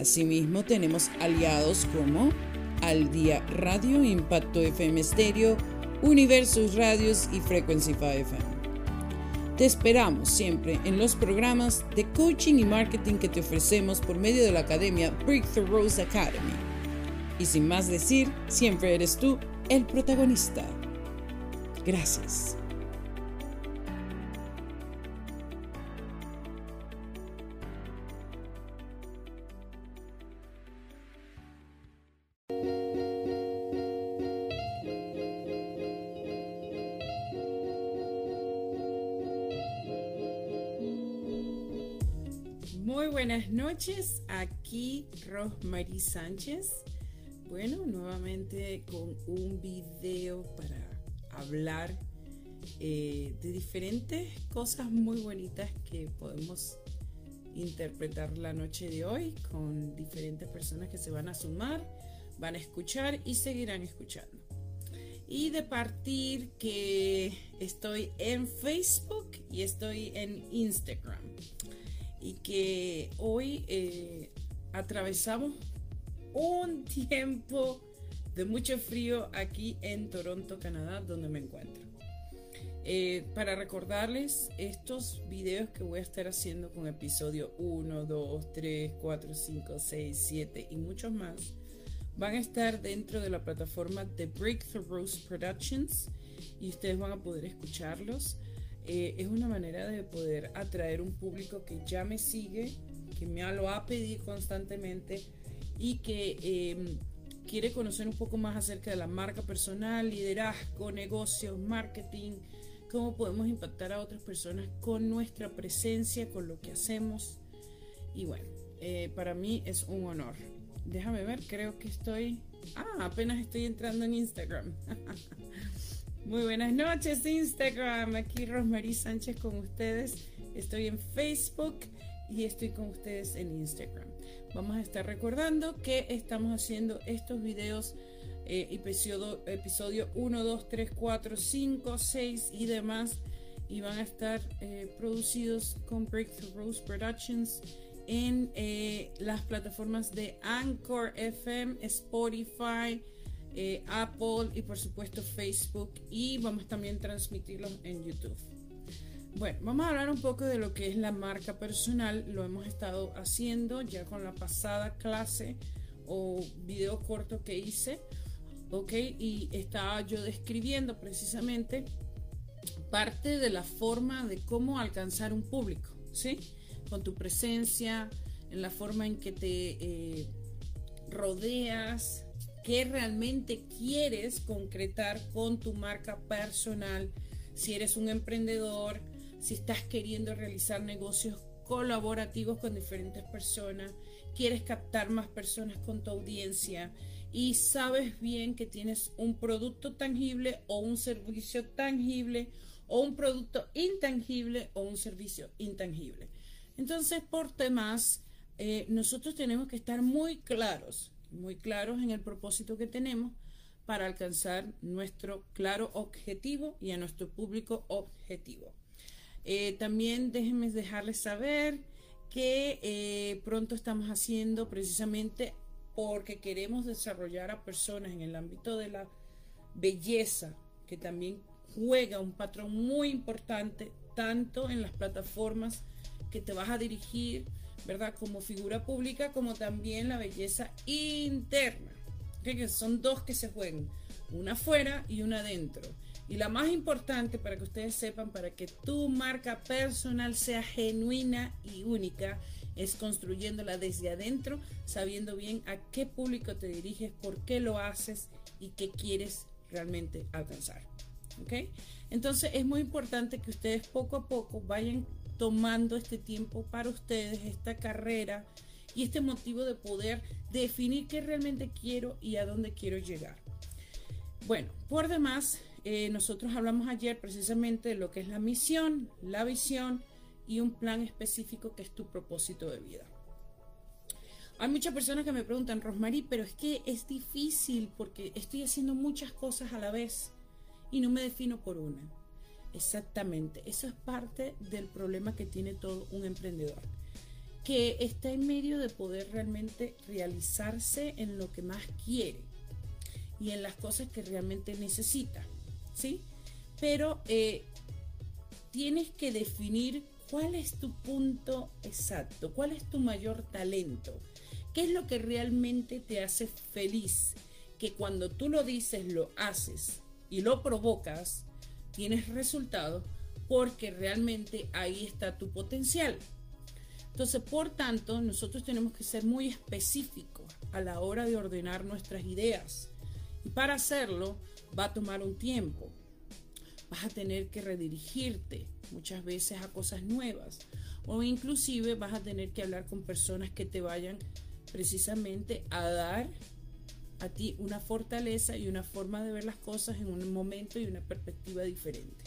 Asimismo, tenemos aliados como Al Día Radio, Impacto FM Stereo, Universos Radios y Frequency 5 FM. Te esperamos siempre en los programas de coaching y marketing que te ofrecemos por medio de la academia Breakthrough Rose Academy. Y sin más decir, siempre eres tú el protagonista. Gracias. Muy buenas noches, aquí Rosmarie Sánchez. Bueno, nuevamente con un video para hablar eh, de diferentes cosas muy bonitas que podemos interpretar la noche de hoy con diferentes personas que se van a sumar, van a escuchar y seguirán escuchando. Y de partir que estoy en Facebook y estoy en Instagram y que hoy eh, atravesamos un tiempo de mucho frío aquí en Toronto, Canadá, donde me encuentro. Eh, para recordarles estos videos que voy a estar haciendo con episodio 1, 2, 3, 4, 5, 6, 7 y muchos más, van a estar dentro de la plataforma de Breakthrough Productions y ustedes van a poder escucharlos. Eh, es una manera de poder atraer un público que ya me sigue, que me lo ha pedido constantemente y que em, quiere conocer un poco más acerca de la marca personal, liderazgo, negocios, marketing, cómo podemos impactar a otras personas con nuestra presencia, con lo que hacemos. Y bueno, eh, para mí es un honor. Déjame ver, creo que estoy... Ah, apenas estoy entrando en Instagram. Muy buenas noches Instagram, aquí Rosmarie Sánchez con ustedes. Estoy en Facebook y estoy con ustedes en Instagram. Vamos a estar recordando que estamos haciendo estos videos eh, episodio, episodio 1, 2, 3, 4, 5, 6 y demás y van a estar eh, producidos con Breakthrough Rose Productions en eh, las plataformas de Anchor FM, Spotify, eh, Apple y por supuesto Facebook y vamos también a transmitirlos en YouTube. Bueno, vamos a hablar un poco de lo que es la marca personal. Lo hemos estado haciendo ya con la pasada clase o video corto que hice. Ok, y estaba yo describiendo precisamente parte de la forma de cómo alcanzar un público, ¿sí? Con tu presencia, en la forma en que te eh, rodeas, qué realmente quieres concretar con tu marca personal, si eres un emprendedor, si estás queriendo realizar negocios colaborativos con diferentes personas, quieres captar más personas con tu audiencia y sabes bien que tienes un producto tangible o un servicio tangible o un producto intangible o un servicio intangible. Entonces, por temas, eh, nosotros tenemos que estar muy claros muy claros en el propósito que tenemos para alcanzar nuestro claro objetivo y a nuestro público objetivo. Eh, también déjenme dejarles saber que eh, pronto estamos haciendo precisamente porque queremos desarrollar a personas en el ámbito de la belleza, que también juega un patrón muy importante tanto en las plataformas que te vas a dirigir ¿verdad? Como figura pública, como también la belleza interna, que son dos que se juegan, una afuera y una adentro. Y la más importante para que ustedes sepan, para que tu marca personal sea genuina y única, es construyéndola desde adentro, sabiendo bien a qué público te diriges, por qué lo haces y qué quieres realmente alcanzar. ¿Ok? Entonces es muy importante que ustedes poco a poco vayan tomando este tiempo para ustedes, esta carrera y este motivo de poder definir qué realmente quiero y a dónde quiero llegar. Bueno, por demás, eh, nosotros hablamos ayer precisamente de lo que es la misión, la visión y un plan específico que es tu propósito de vida. Hay muchas personas que me preguntan, Rosmarie, pero es que es difícil porque estoy haciendo muchas cosas a la vez y no me defino por una. Exactamente, eso es parte del problema que tiene todo un emprendedor, que está en medio de poder realmente realizarse en lo que más quiere y en las cosas que realmente necesita, ¿sí? Pero eh, tienes que definir cuál es tu punto exacto, cuál es tu mayor talento, qué es lo que realmente te hace feliz, que cuando tú lo dices, lo haces y lo provocas, tienes resultados porque realmente ahí está tu potencial. Entonces, por tanto, nosotros tenemos que ser muy específicos a la hora de ordenar nuestras ideas. Y para hacerlo va a tomar un tiempo. Vas a tener que redirigirte muchas veces a cosas nuevas. O inclusive vas a tener que hablar con personas que te vayan precisamente a dar a ti una fortaleza y una forma de ver las cosas en un momento y una perspectiva diferente.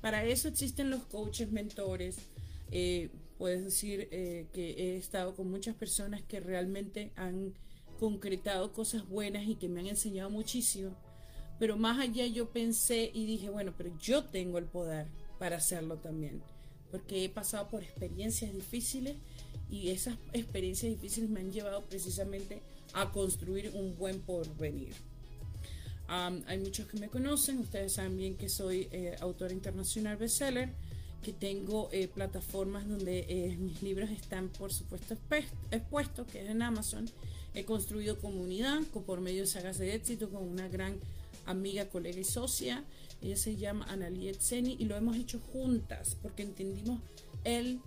Para eso existen los coaches, mentores. Eh, puedes decir eh, que he estado con muchas personas que realmente han concretado cosas buenas y que me han enseñado muchísimo. Pero más allá yo pensé y dije, bueno, pero yo tengo el poder para hacerlo también. Porque he pasado por experiencias difíciles y esas experiencias difíciles me han llevado precisamente a construir un buen porvenir. hay muchos que me conocen, ustedes saben bien que soy eh, autora internacional bestseller, que tengo eh, plataformas donde eh, mis libros están por supuesto expuestos, que es en Amazon. He construido comunidad por medio de sagas de éxito con una gran amiga, colega y socia. Ella se llama Analiet Seni y lo hemos hecho juntas porque entendimos el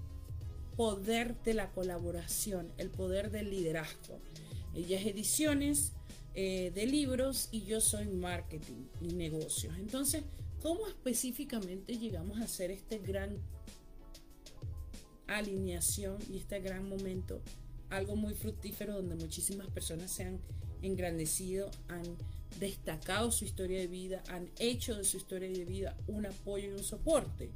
poder de la colaboración, el poder del liderazgo. Ella es ediciones eh, de libros y yo soy marketing y negocios. Entonces, ¿cómo específicamente llegamos a hacer este gran alineación y este gran momento? Algo muy fructífero donde muchísimas personas se han engrandecido, han destacado su historia de vida, han hecho de su historia de vida un apoyo y un soporte.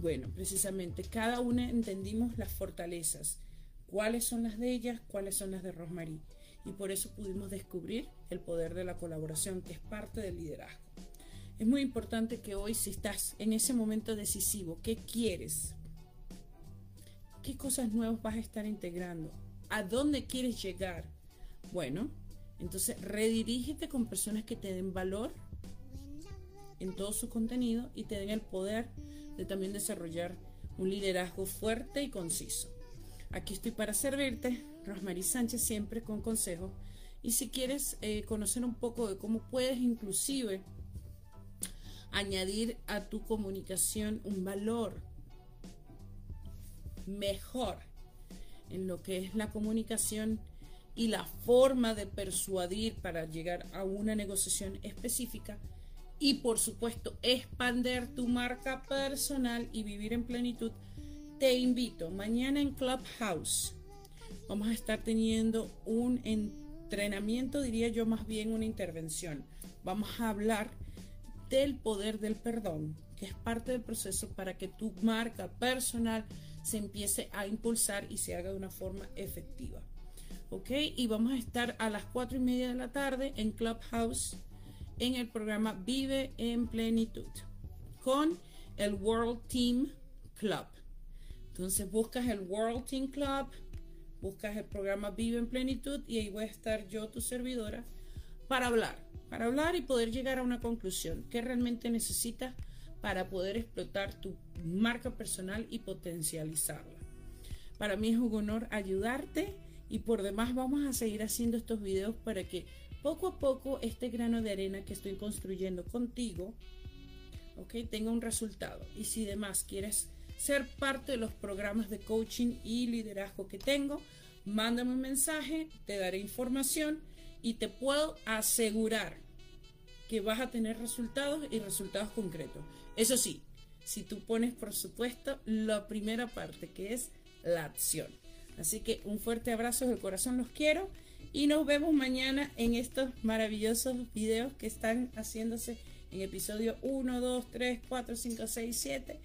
Bueno, precisamente cada una entendimos las fortalezas, cuáles son las de ellas, cuáles son las de Rosmarie y por eso pudimos descubrir el poder de la colaboración, que es parte del liderazgo. Es muy importante que hoy, si estás en ese momento decisivo, ¿qué quieres? ¿Qué cosas nuevas vas a estar integrando? ¿A dónde quieres llegar? Bueno, entonces redirígete con personas que te den valor en todo su contenido y te den el poder de también desarrollar un liderazgo fuerte y conciso. Aquí estoy para servirte, Rosmarie Sánchez, siempre con consejos. Y si quieres eh, conocer un poco de cómo puedes inclusive añadir a tu comunicación un valor mejor en lo que es la comunicación y la forma de persuadir para llegar a una negociación específica y por supuesto expander tu marca personal y vivir en plenitud te invito mañana en Clubhouse. Vamos a estar teniendo un entrenamiento, diría yo más bien una intervención. Vamos a hablar del poder del perdón, que es parte del proceso para que tu marca personal se empiece a impulsar y se haga de una forma efectiva. ¿Ok? Y vamos a estar a las cuatro y media de la tarde en Clubhouse en el programa Vive en Plenitud con el World Team Club. Entonces buscas el World Team Club, buscas el programa Vive en Plenitud y ahí voy a estar yo, tu servidora, para hablar, para hablar y poder llegar a una conclusión. ¿Qué realmente necesitas para poder explotar tu marca personal y potencializarla? Para mí es un honor ayudarte y por demás vamos a seguir haciendo estos videos para que poco a poco este grano de arena que estoy construyendo contigo, ok, tenga un resultado. Y si demás quieres ser parte de los programas de coaching y liderazgo que tengo, mándame un mensaje, te daré información y te puedo asegurar que vas a tener resultados y resultados concretos. Eso sí, si tú pones por supuesto la primera parte que es la acción. Así que un fuerte abrazo del corazón, los quiero y nos vemos mañana en estos maravillosos videos que están haciéndose en episodio 1, 2, 3, 4, 5, 6, 7.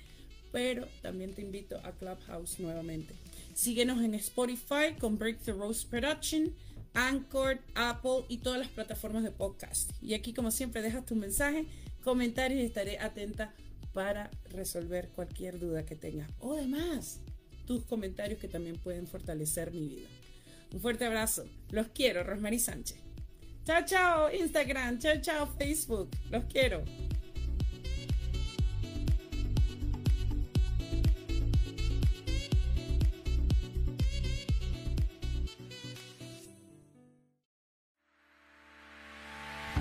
Pero también te invito a Clubhouse nuevamente. Síguenos en Spotify con Break the Rose Production, Anchor, Apple y todas las plataformas de podcast. Y aquí, como siempre, dejas tu mensaje, comentarios y estaré atenta para resolver cualquier duda que tengas. O demás, tus comentarios que también pueden fortalecer mi vida. Un fuerte abrazo. Los quiero, Rosmarie Sánchez. Chao, chao, Instagram. Chao, chao, Facebook. Los quiero.